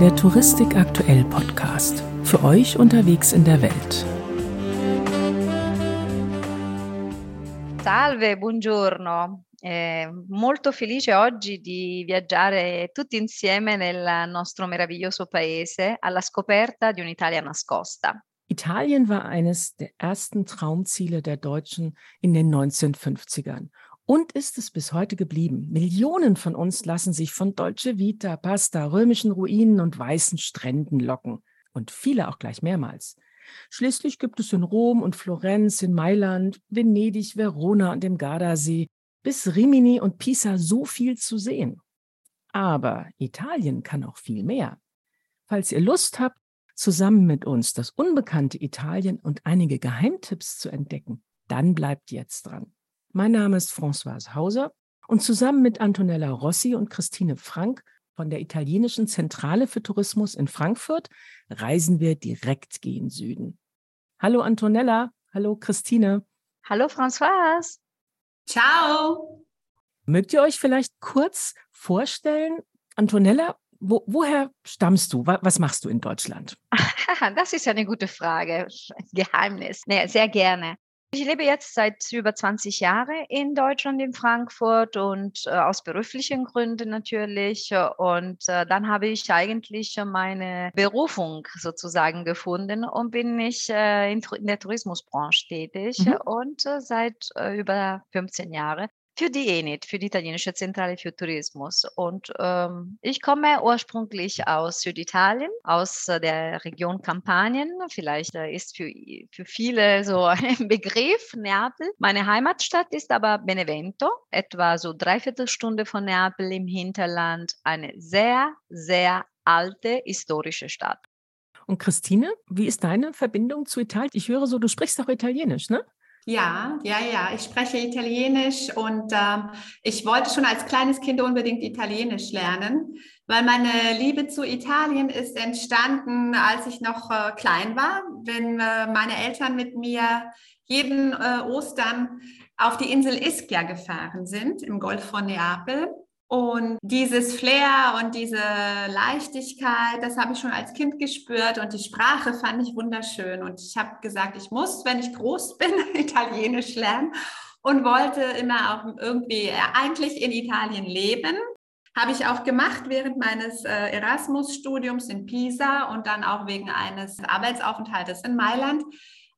der Touristik aktuell Podcast. Für euch unterwegs in der Welt. Salve, buongiorno. Eh, molto felice oggi di viaggiare tutti insieme nel nostro meraviglioso paese alla scoperta di un'Italia nascosta. Italien war eines der ersten Traumziele der Deutschen in den 1950ern und ist es bis heute geblieben. Millionen von uns lassen sich von Dolce Vita, Pasta, römischen Ruinen und weißen Stränden locken. Und viele auch gleich mehrmals. Schließlich gibt es in Rom und Florenz, in Mailand, Venedig, Verona und dem Gardasee bis Rimini und Pisa so viel zu sehen. Aber Italien kann auch viel mehr. Falls ihr Lust habt, zusammen mit uns das unbekannte Italien und einige Geheimtipps zu entdecken, dann bleibt jetzt dran. Mein Name ist Françoise Hauser und zusammen mit Antonella Rossi und Christine Frank von der italienischen Zentrale für Tourismus in Frankfurt reisen wir direkt gen Süden. Hallo Antonella, hallo Christine. Hallo Françoise. Ciao. Mögt ihr euch vielleicht kurz vorstellen, Antonella, wo, woher stammst du? Was machst du in Deutschland? Das ist ja eine gute Frage. Geheimnis. Nee, sehr gerne. Ich lebe jetzt seit über 20 Jahren in Deutschland, in Frankfurt und äh, aus beruflichen Gründen natürlich. Und äh, dann habe ich eigentlich meine Berufung sozusagen gefunden und bin ich äh, in, in, der Tourismusbranche tätig mhm. und äh, seit äh, über 15 Jahren für die ENIT, für die italienische Zentrale für Tourismus. Und ähm, ich komme ursprünglich aus Süditalien, aus äh, der Region Kampanien. Vielleicht äh, ist für, für viele so ein Begriff Neapel. Meine Heimatstadt ist aber Benevento, etwa so dreiviertel Stunde von Neapel im Hinterland. Eine sehr, sehr alte historische Stadt. Und Christine, wie ist deine Verbindung zu Italien? Ich höre so, du sprichst auch Italienisch, ne? Ja, ja, ja. Ich spreche Italienisch und äh, ich wollte schon als kleines Kind unbedingt Italienisch lernen, weil meine Liebe zu Italien ist entstanden, als ich noch äh, klein war, wenn äh, meine Eltern mit mir jeden äh, Ostern auf die Insel Ischia gefahren sind im Golf von Neapel. Und dieses Flair und diese Leichtigkeit, das habe ich schon als Kind gespürt und die Sprache fand ich wunderschön. Und ich habe gesagt, ich muss, wenn ich groß bin, Italienisch lernen und wollte immer auch irgendwie äh, eigentlich in Italien leben. Habe ich auch gemacht während meines äh, Erasmus-Studiums in Pisa und dann auch wegen eines Arbeitsaufenthaltes in Mailand.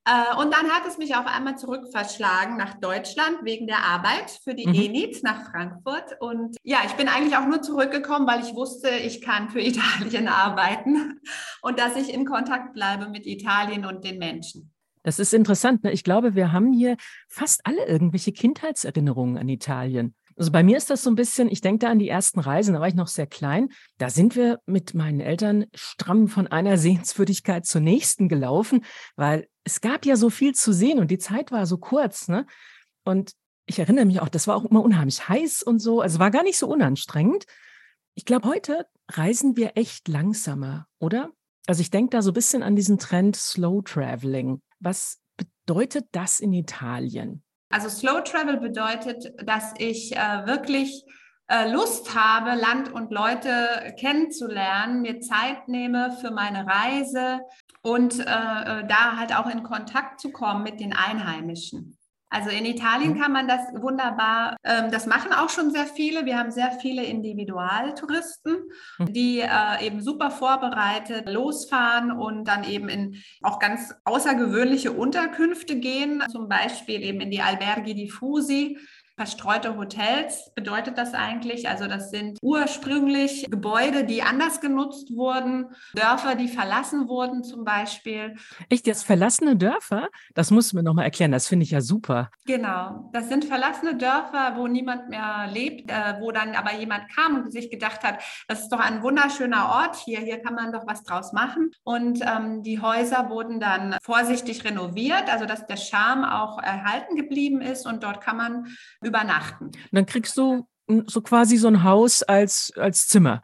Äh, und dann hat es mich auf einmal zurückverschlagen nach Deutschland wegen der Arbeit für die mhm. ENIT nach Frankfurt. Und ja, ich bin eigentlich auch nur zurückgekommen, weil ich wusste, ich kann für Italien arbeiten und dass ich in Kontakt bleibe mit Italien und den Menschen. Das ist interessant. Ne? Ich glaube, wir haben hier fast alle irgendwelche Kindheitserinnerungen an Italien. Also bei mir ist das so ein bisschen, ich denke da an die ersten Reisen, da war ich noch sehr klein. Da sind wir mit meinen Eltern stramm von einer Sehenswürdigkeit zur nächsten gelaufen, weil es gab ja so viel zu sehen und die Zeit war so kurz. Ne? Und ich erinnere mich auch, das war auch immer unheimlich heiß und so. Also war gar nicht so unanstrengend. Ich glaube, heute reisen wir echt langsamer, oder? Also ich denke da so ein bisschen an diesen Trend Slow Traveling. Was bedeutet das in Italien? Also Slow Travel bedeutet, dass ich äh, wirklich äh, Lust habe, Land und Leute kennenzulernen, mir Zeit nehme für meine Reise und äh, äh da halt auch in Kontakt zu kommen mit den Einheimischen. Also in Italien mhm. kann man das wunderbar, ähm, das machen auch schon sehr viele. Wir haben sehr viele Individualtouristen, mhm. die äh, eben super vorbereitet losfahren und dann eben in auch ganz außergewöhnliche Unterkünfte gehen, zum Beispiel eben in die Alberghi Diffusi Verstreute Hotels bedeutet das eigentlich? Also das sind ursprünglich Gebäude, die anders genutzt wurden, Dörfer, die verlassen wurden zum Beispiel. Echt jetzt verlassene Dörfer? Das muss mir nochmal erklären, das finde ich ja super. Genau, das sind verlassene Dörfer, wo niemand mehr lebt, äh, wo dann aber jemand kam und sich gedacht hat, das ist doch ein wunderschöner Ort hier, hier kann man doch was draus machen. Und ähm, die Häuser wurden dann vorsichtig renoviert, also dass der Charme auch erhalten geblieben ist und dort kann man übernachten. dann kriegst du so quasi so ein Haus als, als Zimmer.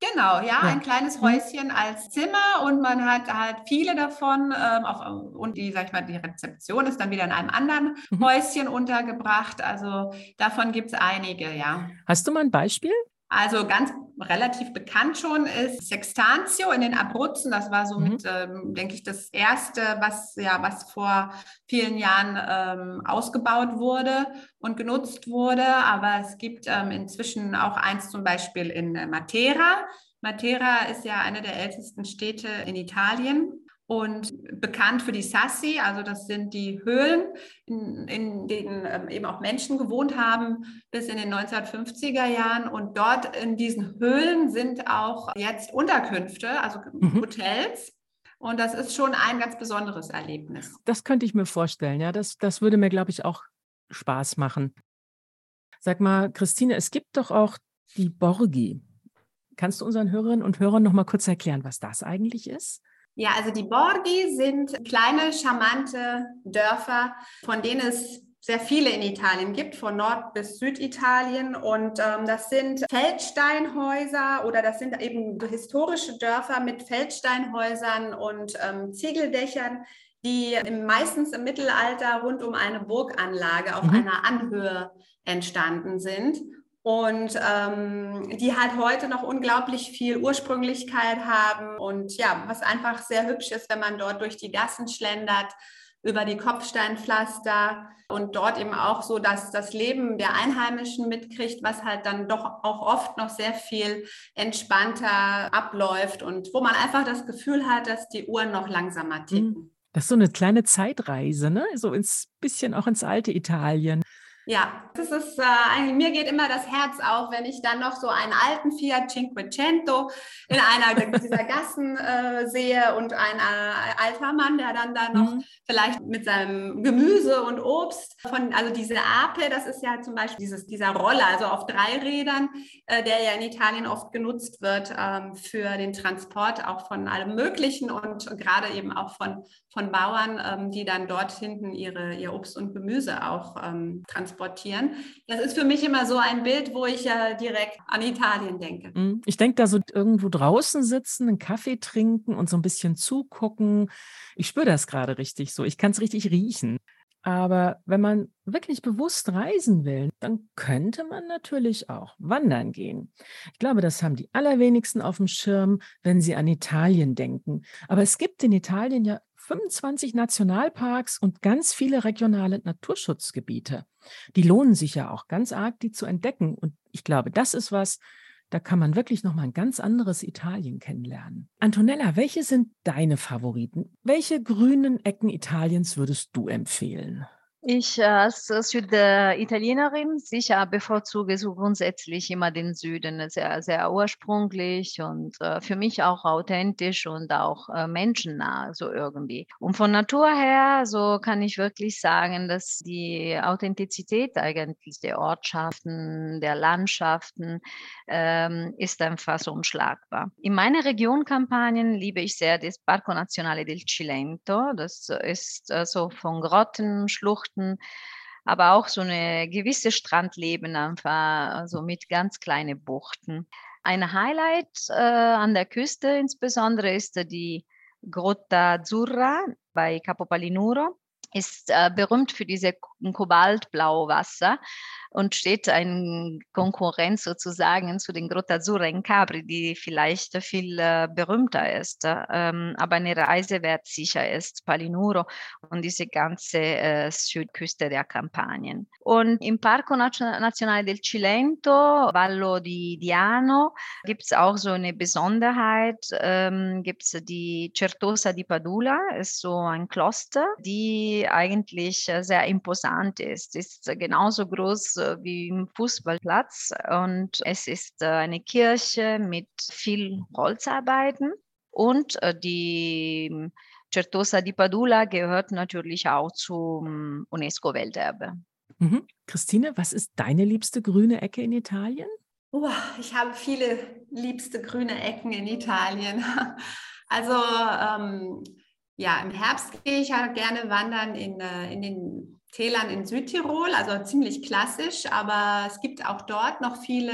Genau, ja, ja, ein kleines mhm. Häuschen als Zimmer und man hat halt viele davon ähm, auf, und die, sag ich mal, die Rezeption ist dann wieder in einem anderen mhm. Häuschen untergebracht. Also davon gibt es einige, ja. Hast du mal ein Beispiel? Also ganz relativ bekannt schon ist Sextantio in den Abruzzen. Das war so mhm. mit, ähm, denke ich, das erste, was ja was vor vielen Jahren ähm, ausgebaut wurde und genutzt wurde. Aber es gibt ähm, inzwischen auch eins zum Beispiel in Matera. Matera ist ja eine der ältesten Städte in Italien und bekannt für die Sassi, also das sind die Höhlen, in, in denen ähm, eben auch Menschen gewohnt haben bis in den 1950er Jahren. Und dort in diesen Höhlen sind auch jetzt Unterkünfte, also mhm. Hotels. Und das ist schon ein ganz besonderes Erlebnis. Das könnte ich mir vorstellen, ja. Das, das würde mir, glaube ich, auch Spaß machen. Sag mal, Christine, es gibt doch auch die Borgi. Kannst du unseren Hörerinnen und Hörern noch mal kurz erklären, was das eigentlich ist? Ja, also die Borghi sind kleine, charmante Dörfer, von denen es sehr viele in Italien gibt, von Nord- bis Süditalien. Und ähm, das sind Feldsteinhäuser oder das sind eben historische Dörfer mit Feldsteinhäusern und ähm, Ziegeldächern, die meistens im Mittelalter rund um eine Burganlage auf mhm. einer Anhöhe entstanden sind und ähm, die halt heute noch unglaublich viel Ursprünglichkeit haben und ja, was einfach sehr hübsch ist, wenn man dort durch die Gassen schlendert, über die Kopfsteinpflaster und dort eben auch so, dass das Leben der Einheimischen mitkriegt, was halt dann doch auch oft noch sehr viel entspannter abläuft und wo man einfach das Gefühl hat, dass die Uhren noch langsamer mhm. ticken. Das ist so eine kleine Zeitreise, ne? So ins bisschen auch ins alte Italien. Ja, das ist, äh, mir geht immer das Herz auf, wenn ich dann noch so einen alten Fiat Cinquecento in einer dieser Gassen äh, sehe und ein äh, alter Mann, der dann da noch mhm. vielleicht mit seinem Gemüse und Obst von, also diese Ape, das ist ja zum Beispiel dieses, dieser Roller, also auf drei Rädern, äh, der ja in Italien oft genutzt wird ähm, für den Transport auch von allem Möglichen und gerade eben auch von, von Bauern, ähm, die dann dort hinten ihre, ihr Obst und Gemüse auch ähm, transportieren transportieren. Das ist für mich immer so ein Bild, wo ich ja direkt an Italien denke. Mhm. Ich denke da so irgendwo draußen sitzen, einen Kaffee trinken und so ein bisschen zugucken. Ich spüre das gerade richtig so. Ich kann es richtig riechen. Aber wenn man wirklich bewusst reisen will, dann könnte man natürlich auch wandern gehen. Ich glaube, das haben die allerwenigsten auf dem Schirm, wenn sie an Italien denken. Aber es gibt in Italien ja 25 Nationalparks und ganz viele regionale Naturschutzgebiete. Die lohnen sich ja auch ganz arg, die zu entdecken. Und ich glaube, das ist was, da kann man wirklich noch mal ein ganz anderes Italien kennenlernen. Antonella, welche sind deine Favoriten? Welche grünen Ecken Italiens würdest du empfehlen? Ich äh, als Süditalienerin sicher bevorzuge so grundsätzlich immer den Süden, sehr, sehr ursprünglich und äh, für mich auch authentisch und auch äh, menschennah, so irgendwie. Und von Natur her, so kann ich wirklich sagen, dass die Authentizität eigentlich der Ortschaften, der Landschaften ähm, ist einfach so unschlagbar. In meiner Region Kampagnen liebe ich sehr das Parco Nazionale del Cilento. Das ist äh, so von Grotten, Schluchten, Buchten, aber auch so eine gewisse Strandleben einfach, also mit ganz kleinen Buchten. Ein Highlight äh, an der Küste insbesondere ist die Grotta Azzurra bei Capo Palinuro. Ist äh, berühmt für diese kobaltblaue Wasser und steht in Konkurrenz sozusagen zu den Grotta Azzurra in Capri, die vielleicht viel äh, berühmter ist, ähm, aber eine Reise wert sicher ist, Palinuro und diese ganze äh, Südküste der Kampagnen. Und im Parco Nazionale del Cilento, Vallo di Diano, gibt es auch so eine Besonderheit, ähm, gibt es die Certosa di Padula, ist so ein Kloster, die eigentlich äh, sehr imposant ist, ist genauso groß äh, wie im Fußballplatz und es ist äh, eine Kirche mit viel Holzarbeiten und äh, die Certosa di Padula gehört natürlich auch zum UNESCO-Welterbe. Mhm. Christine, was ist deine liebste grüne Ecke in Italien? Oh, ich habe viele liebste grüne Ecken in Italien. Also ähm, ja, im Herbst gehe ich halt gerne wandern in, in den Tälern in Südtirol, also ziemlich klassisch, aber es gibt auch dort noch viele,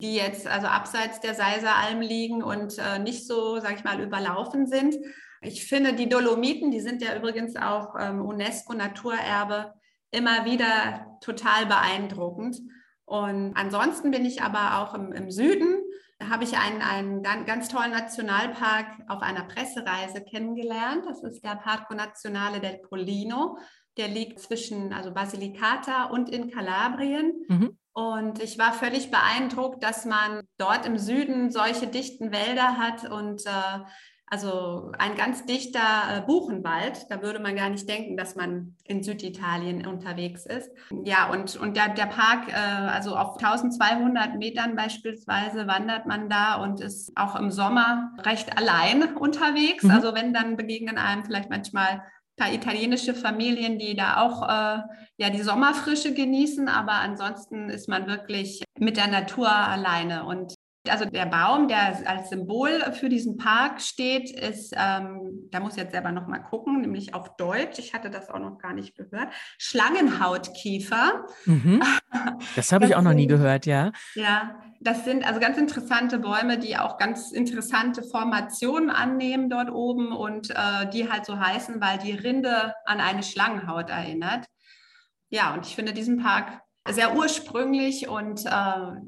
die jetzt also abseits der Seiseralm liegen und äh, nicht so, sag ich mal, überlaufen sind. Ich finde, die Dolomiten, die sind ja übrigens auch ähm, UNESCO-Naturerbe, immer wieder total beeindruckend. Und ansonsten bin ich aber auch im, im Süden, da habe ich einen, einen ganz tollen Nationalpark auf einer Pressereise kennengelernt. Das ist der Parco Nazionale del Pollino. Der liegt zwischen also Basilicata und in Kalabrien. Mhm. Und ich war völlig beeindruckt, dass man dort im Süden solche dichten Wälder hat und äh, also ein ganz dichter äh, Buchenwald. Da würde man gar nicht denken, dass man in Süditalien unterwegs ist. Ja, und, und der, der Park, äh, also auf 1200 Metern beispielsweise wandert man da und ist auch im Sommer recht allein unterwegs. Mhm. Also wenn dann begegnen einem vielleicht manchmal paar italienische Familien, die da auch äh, ja die Sommerfrische genießen, aber ansonsten ist man wirklich mit der Natur alleine. Und also der Baum, der als Symbol für diesen Park steht, ist, ähm, da muss ich jetzt selber noch mal gucken, nämlich auf Deutsch. Ich hatte das auch noch gar nicht gehört. Schlangenhautkiefer. Mhm. Das habe ich auch noch nie gehört, ja. Ja, das sind also ganz interessante Bäume, die auch ganz interessante Formationen annehmen dort oben und äh, die halt so heißen, weil die Rinde an eine Schlangenhaut erinnert. Ja, und ich finde diesen Park sehr ursprünglich und äh,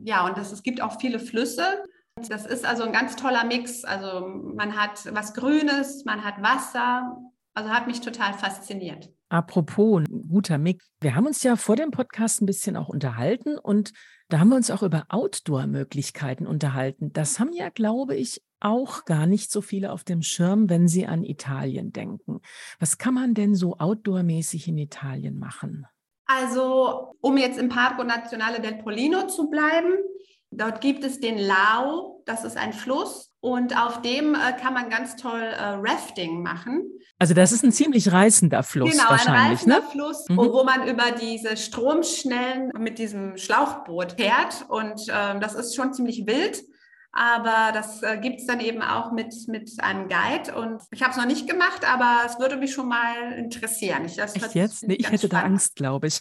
ja, und das, es gibt auch viele Flüsse. Das ist also ein ganz toller Mix. Also man hat was Grünes, man hat Wasser. Also hat mich total fasziniert. Apropos, ein guter Mix. Wir haben uns ja vor dem Podcast ein bisschen auch unterhalten und da haben wir uns auch über Outdoor-Möglichkeiten unterhalten. Das haben ja, glaube ich, auch gar nicht so viele auf dem Schirm, wenn sie an Italien denken. Was kann man denn so outdoor-mäßig in Italien machen? Also, um jetzt im Parco Nazionale del Polino zu bleiben, dort gibt es den Lao, das ist ein Fluss und auf dem äh, kann man ganz toll äh, Rafting machen. Also das ist ein ziemlich reißender Fluss genau, wahrscheinlich, ein reißender ne? Fluss, mhm. wo man über diese Stromschnellen mit diesem Schlauchboot fährt und äh, das ist schon ziemlich wild. Aber das äh, gibt es dann eben auch mit, mit einem Guide. Und ich habe es noch nicht gemacht, aber es würde mich schon mal interessieren. Ich, das Echt jetzt? Nee, ich hätte spannend. da Angst, glaube ich.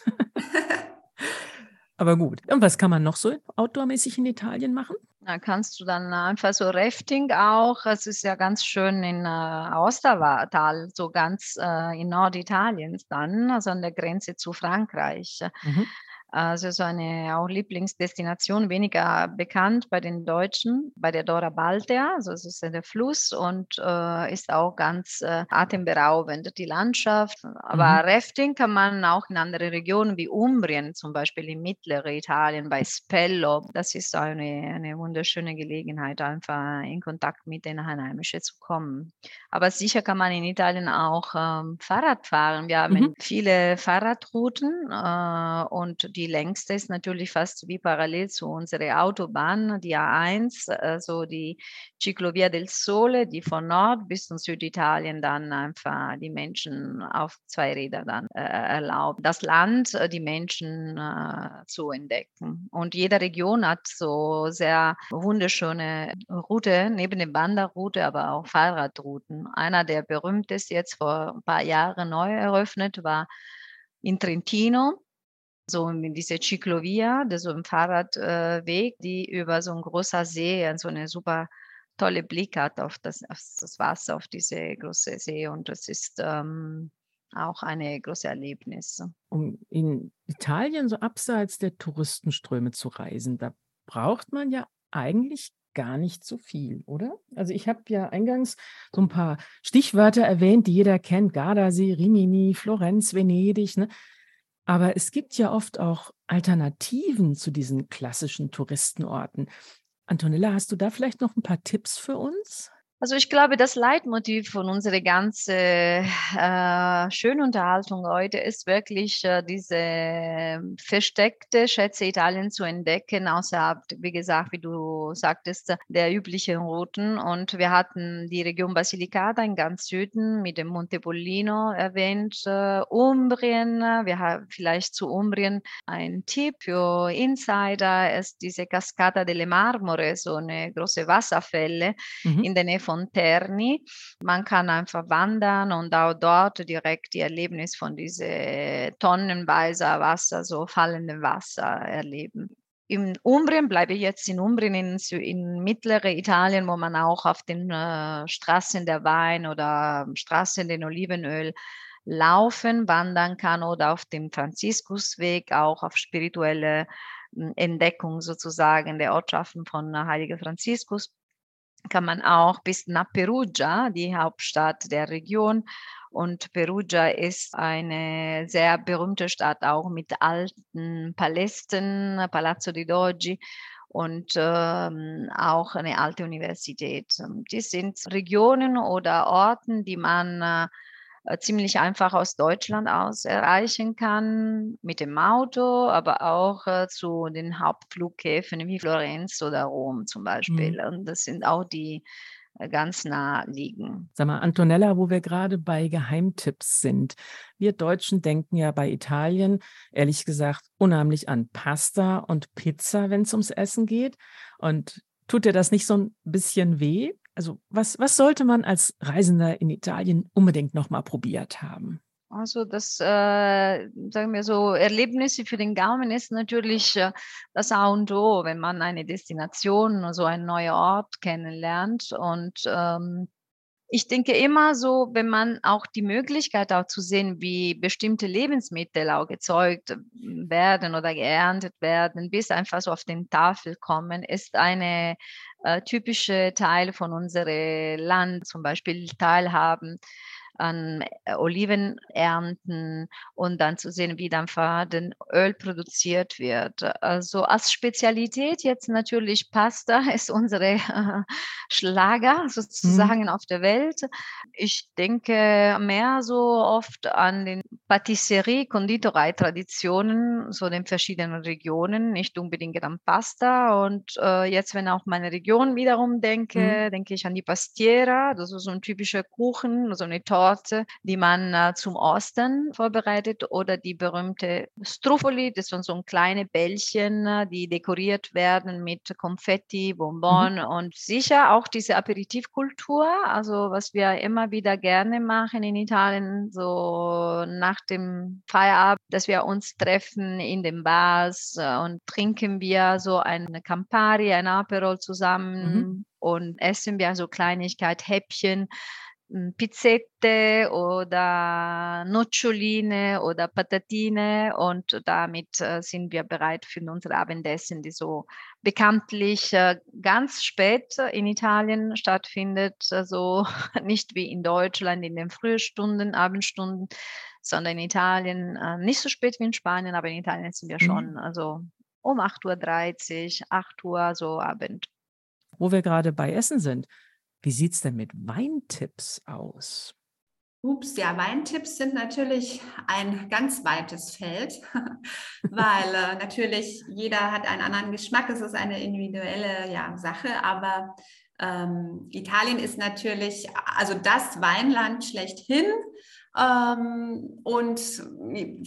aber gut. Und was kann man noch so outdoormäßig in Italien machen? Da kannst du dann einfach so Rafting auch. Es ist ja ganz schön in äh, Austertal, so ganz äh, in Norditaliens dann, also an der Grenze zu Frankreich. Mhm. Also so eine auch Lieblingsdestination, weniger bekannt bei den Deutschen, bei der Dora Baltea. Also es ist der Fluss und äh, ist auch ganz äh, atemberaubend, die Landschaft. Aber mhm. Rafting kann man auch in andere Regionen wie Umbrien, zum Beispiel in mittleren Italien, bei Spello. Das ist eine, eine wunderschöne Gelegenheit, einfach in Kontakt mit den Einheimischen zu kommen. Aber sicher kann man in Italien auch ähm, Fahrrad fahren. Wir haben mhm. viele Fahrradrouten äh, und die die längste ist natürlich fast wie parallel zu unserer Autobahn, die A1, also die Ciclovia del Sole, die von Nord bis zum Süditalien dann einfach die Menschen auf zwei Rädern dann äh, erlaubt. Das Land, äh, die Menschen äh, zu entdecken. Und jede Region hat so sehr wunderschöne Route, neben der Wanderroute, aber auch Fahrradrouten. Einer der berühmtesten jetzt vor ein paar Jahren neu eröffnet war in Trentino so diese Ciclovia, so ein Fahrradweg, die über so ein großer See, so eine super tolle Blick hat auf das, auf das Wasser, auf diese große See und das ist ähm, auch eine große Erlebnis. Um in Italien so abseits der Touristenströme zu reisen, da braucht man ja eigentlich gar nicht so viel, oder? Also ich habe ja eingangs so ein paar Stichwörter erwähnt, die jeder kennt. Gardasee, Rimini, Florenz, Venedig. Ne? Aber es gibt ja oft auch Alternativen zu diesen klassischen Touristenorten. Antonella, hast du da vielleicht noch ein paar Tipps für uns? Also ich glaube, das Leitmotiv von unserer ganzen äh, schönen Unterhaltung heute ist wirklich äh, diese versteckte Schätze Italien zu entdecken, außerhalb, wie gesagt, wie du sagtest, der üblichen Routen. Und wir hatten die Region Basilicata in ganz Süden mit dem Monte Pollino erwähnt, äh, Umbrien. Wir haben vielleicht zu Umbrien ein Tipp für Insider, ist diese Cascata delle Marmore, so eine große Wasserfälle mhm. in der Nähe von von Terni. Man kann einfach wandern und auch dort direkt die Erlebnis von diese tonnenweise Wasser, so fallendem Wasser erleben. In Umbrien bleibe ich jetzt in Umbrien, in, in mittlere Italien, wo man auch auf den äh, Straßen der Wein oder Straßen den Olivenöl laufen, wandern kann oder auf dem Franziskusweg auch auf spirituelle hm, Entdeckung sozusagen der Ortschaften von Heiliger Franziskus kann man auch bis nach Perugia, die Hauptstadt der Region. Und Perugia ist eine sehr berühmte Stadt, auch mit alten Palästen, Palazzo di Dogi und ähm, auch eine alte Universität. Die sind Regionen oder Orten, die man äh, ziemlich einfach aus Deutschland aus erreichen kann, mit dem Auto, aber auch äh, zu den Hauptflughäfen wie Florenz oder Rom zum Beispiel. Mhm. Und das sind auch die äh, ganz nah liegen. Sag mal, Antonella, wo wir gerade bei Geheimtipps sind. Wir Deutschen denken ja bei Italien, ehrlich gesagt, unheimlich an Pasta und Pizza, wenn es ums Essen geht. Und tut dir das nicht so ein bisschen weh? Also was, was sollte man als Reisender in Italien unbedingt nochmal probiert haben? Also das, äh, sagen wir so, Erlebnisse für den Gaumen ist natürlich äh, das A und O, wenn man eine Destination, also einen neuen Ort kennenlernt. Und ähm, ich denke immer so, wenn man auch die Möglichkeit auch zu sehen, wie bestimmte Lebensmittel auch gezeugt werden oder geerntet werden, bis einfach so auf den Tafel kommen, ist eine äh, typische Teil von unserem Land, zum Beispiel teilhaben an äh, Oliven ernten und dann zu sehen, wie dann Faden Öl produziert wird. Also als Spezialität jetzt natürlich Pasta ist unsere Schlager mhm. sozusagen mhm. auf der Welt. Ich denke mehr so oft an den Patisserie, Konditorei-Traditionen, so den verschiedenen Regionen, nicht unbedingt an Pasta. Und äh, jetzt, wenn auch meine Region wiederum denke, mhm. denke ich an die Pastiera, das ist so ein typischer Kuchen, so eine Torte Torte, die man äh, zum Ostern vorbereitet oder die berühmte Struffoli, das sind so kleine Bällchen, äh, die dekoriert werden mit Konfetti, Bonbon mhm. und sicher auch diese Aperitivkultur, also was wir immer wieder gerne machen in Italien, so nach dem Feierabend, dass wir uns treffen in den Bars äh, und trinken wir so eine Campari, ein Aperol zusammen. Mhm. Und essen wir so Kleinigkeit, Häppchen, Pizzette oder Noccioline oder Patatine und damit äh, sind wir bereit für unsere Abendessen, die so bekanntlich äh, ganz spät in Italien stattfindet, also nicht wie in Deutschland in den Frühstunden, Abendstunden, sondern in Italien äh, nicht so spät wie in Spanien, aber in Italien sind wir schon mhm. also um 8.30 Uhr, 8 Uhr so Abend. Wo wir gerade bei Essen sind, wie sieht es denn mit Weintipps aus? Ups, ja, Weintipps sind natürlich ein ganz weites Feld, weil äh, natürlich jeder hat einen anderen Geschmack. Es ist eine individuelle ja, Sache, aber ähm, Italien ist natürlich also das Weinland schlechthin. Ähm, und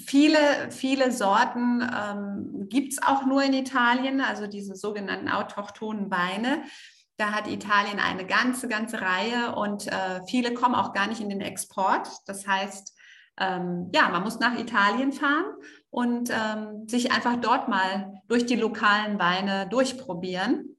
viele, viele Sorten ähm, gibt es auch nur in Italien, also diese sogenannten autochthonen Weine. Da hat Italien eine ganze, ganze Reihe und äh, viele kommen auch gar nicht in den Export. Das heißt, ähm, ja, man muss nach Italien fahren und ähm, sich einfach dort mal durch die lokalen Weine durchprobieren.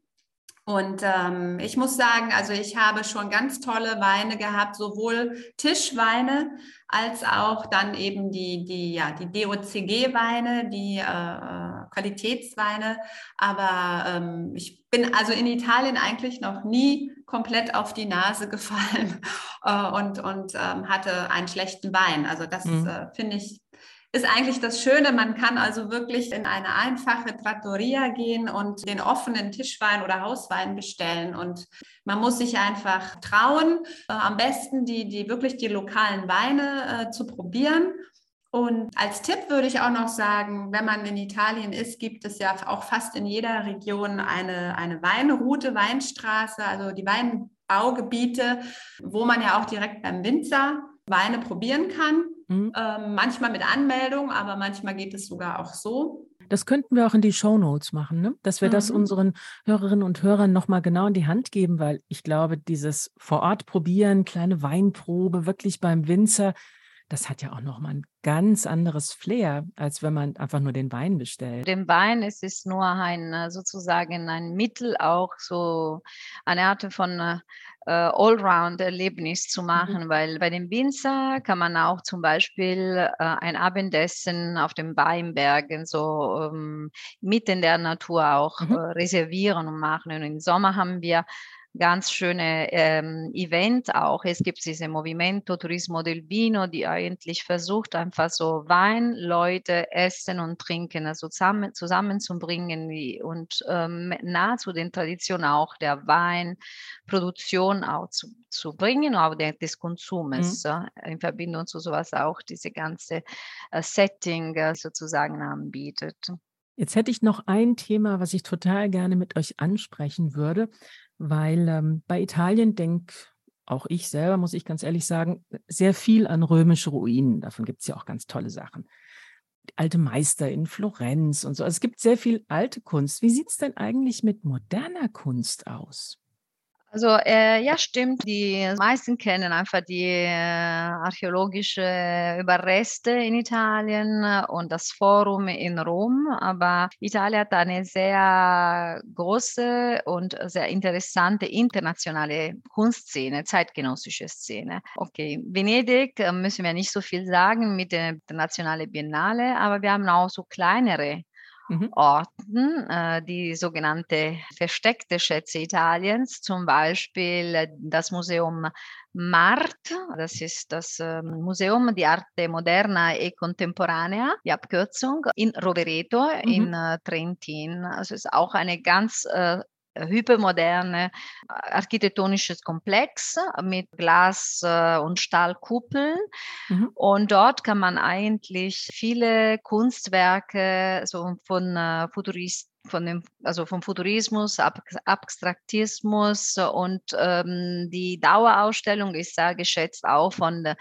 Und ähm, ich muss sagen, also ich habe schon ganz tolle Weine gehabt, sowohl Tischweine als auch dann eben die, die, ja, die DOCG-Weine, die äh, Qualitätsweine. Aber ähm, ich bin also in Italien eigentlich noch nie komplett auf die Nase gefallen äh, und, und ähm, hatte einen schlechten Wein. Also das mhm. äh, finde ich ist eigentlich das Schöne. Man kann also wirklich in eine einfache Trattoria gehen und den offenen Tischwein oder Hauswein bestellen. Und man muss sich einfach trauen, äh, am besten die, die wirklich die lokalen Weine äh, zu probieren. Und als Tipp würde ich auch noch sagen, wenn man in Italien ist, gibt es ja auch fast in jeder Region eine, eine Weinroute, Weinstraße, also die Weinbaugebiete, wo man ja auch direkt beim Winzer Weine probieren kann. Mhm. Ähm, manchmal mit Anmeldung, aber manchmal geht es sogar auch so. Das könnten wir auch in die Show Notes machen, ne? dass wir mhm. das unseren Hörerinnen und Hörern nochmal genau in die Hand geben, weil ich glaube, dieses vor Ort probieren, kleine Weinprobe, wirklich beim Winzer, das hat ja auch nochmal ein ganz anderes Flair, als wenn man einfach nur den Wein bestellt. Den Wein es ist nur ein äh, sozusagen ein Mittel, auch so eine Art von äh, Allround-Erlebnis zu mhm. machen, mhm. weil bei dem Winzer kann man auch zum Beispiel äh, ein Abendessen auf den Weinbergen so ähm, mitten der Natur auch mhm. äh, reservieren und machen. Und im Sommer haben wir ganz schöne ähm, Event auch. Es gibt diese Movimento Turismo del Vino, die eigentlich versucht, einfach so Wein, Leute, Essen und Trinken also zusammen, zusammenzubringen und ähm, nah zu den Traditionen auch der Weinproduktion auch zu, zu bringen, auch der, des Konsumes mhm. äh, in Verbindung zu sowas auch diese ganze äh, Setting äh, sozusagen anbietet. Jetzt hätte ich noch ein Thema, was ich total gerne mit euch ansprechen würde weil ähm, bei Italien denke auch ich selber, muss ich ganz ehrlich sagen, sehr viel an römische Ruinen. Davon gibt es ja auch ganz tolle Sachen. Alte Meister in Florenz und so. Also es gibt sehr viel alte Kunst. Wie sieht es denn eigentlich mit moderner Kunst aus? Also äh, ja, stimmt. Die meisten kennen einfach die äh, archäologische Überreste in Italien und das Forum in Rom. Aber Italien hat eine sehr große und sehr interessante internationale Kunstszene, zeitgenössische Szene. Okay, Venedig äh, müssen wir nicht so viel sagen mit der Nationale Biennale, aber wir haben auch so kleinere mhm. Orten, äh, die sogenannte versteckte Schätze Italiens, zum Beispiel äh, das Museum MART, das ist das äh, Museum di Arte Moderna e Contemporanea, die Abkürzung, in Rovereto mhm. in äh, Trentin. Also ist auch eine ganz äh, hypermoderne äh, architektonisches Komplex mit Glas- äh, und Stahlkuppeln. Mhm. Und dort kann man eigentlich viele Kunstwerke so von äh, Futuristen von dem, also vom Futurismus, Ab Abstraktismus und ähm, die Dauerausstellung ist sehr geschätzt auch von de,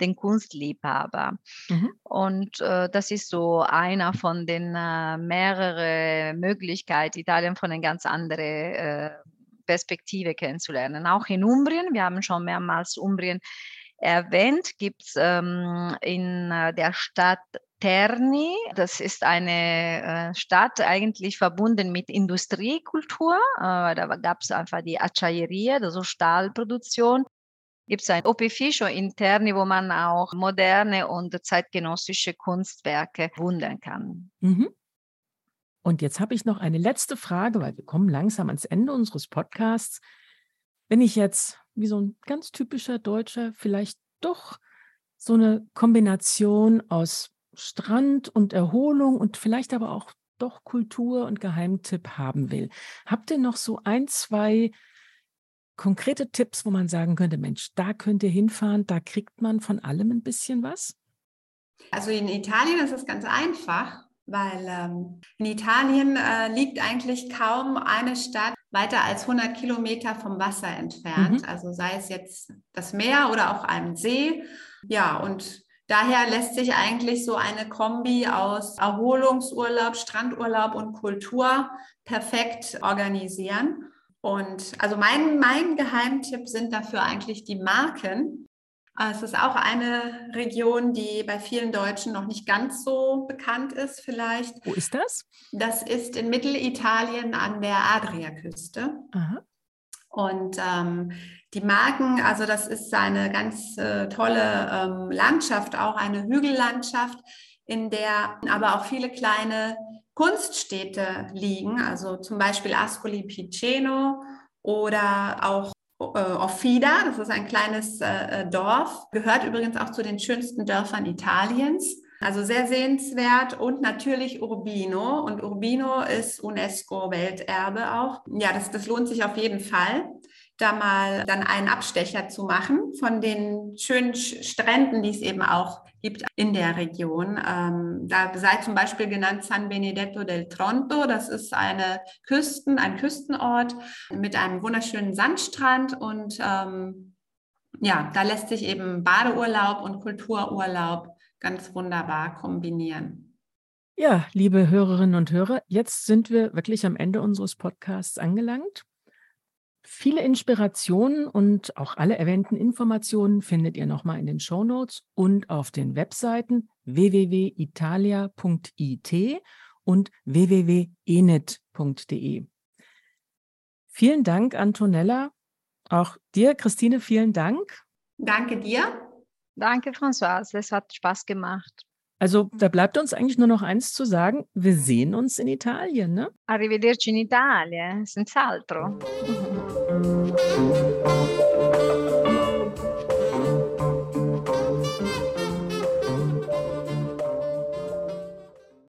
den Kunstliebhabern. Mhm. Und äh, das ist so einer von den äh, mehreren Möglichkeiten, Italien von einer ganz anderen äh, Perspektive kennenzulernen. Auch in Umbrien, wir haben schon mehrmals Umbrien erwähnt, gibt es ähm, in äh, der Stadt Terni. Das ist eine äh, Stadt eigentlich verbunden mit Industriekultur. Äh, da gab es einfach die Acciaieria, also Stahlproduktion. Gibt es ein Opificio in Terni, wo man auch moderne und zeitgenössische Kunstwerke wundern kann. Mhm. Und jetzt habe ich noch eine letzte Frage, weil wir kommen langsam ans Ende unseres Podcasts. Wenn ich jetzt wie so ein ganz typischer Deutscher vielleicht doch so eine Kombination aus Strand und Erholung und vielleicht aber auch doch Kultur und Geheimtipp haben will. Habt ihr noch so ein, zwei konkrete Tipps, wo man sagen könnte, Mensch, da könnt ihr hinfahren, da kriegt man von allem ein bisschen was? Also in Italien ist es ganz einfach, weil ähm, in Italien äh, liegt eigentlich kaum eine Stadt weiter als 100 Kilometer vom Wasser entfernt. Mhm. Also sei es jetzt das Meer oder auch ein See. Ja, und Daher lässt sich eigentlich so eine Kombi aus Erholungsurlaub, Strandurlaub und Kultur perfekt organisieren. Und also mein, mein Geheimtipp sind dafür eigentlich die Marken. Es ist auch eine Region, die bei vielen Deutschen noch nicht ganz so bekannt ist, vielleicht. Wo ist das? Das ist in Mittelitalien an der Adriaküste. Aha. Und ähm, die Marken, also das ist eine ganz äh, tolle ähm, Landschaft, auch eine Hügellandschaft, in der aber auch viele kleine Kunststädte liegen, also zum Beispiel Ascoli Piceno oder auch äh, Offida, das ist ein kleines äh, äh, Dorf, gehört übrigens auch zu den schönsten Dörfern Italiens. Also sehr sehenswert und natürlich Urbino. Und Urbino ist UNESCO-Welterbe auch. Ja, das, das lohnt sich auf jeden Fall da mal dann einen Abstecher zu machen von den schönen Stränden, die es eben auch gibt in der Region. Ähm, da sei zum Beispiel genannt San Benedetto del Tronto. Das ist eine Küsten, ein Küstenort mit einem wunderschönen Sandstrand und ähm, ja, da lässt sich eben Badeurlaub und Kultururlaub ganz wunderbar kombinieren. Ja, liebe Hörerinnen und Hörer, jetzt sind wir wirklich am Ende unseres Podcasts angelangt. Viele Inspirationen und auch alle erwähnten Informationen findet ihr nochmal in den Show Notes und auf den Webseiten www.italia.it und www.enet.de. Vielen Dank, Antonella. Auch dir, Christine, vielen Dank. Danke dir. Danke, Françoise. Es hat Spaß gemacht. Also da bleibt uns eigentlich nur noch eins zu sagen. Wir sehen uns in Italien, ne? Arrivederci in Italia, senz'altro.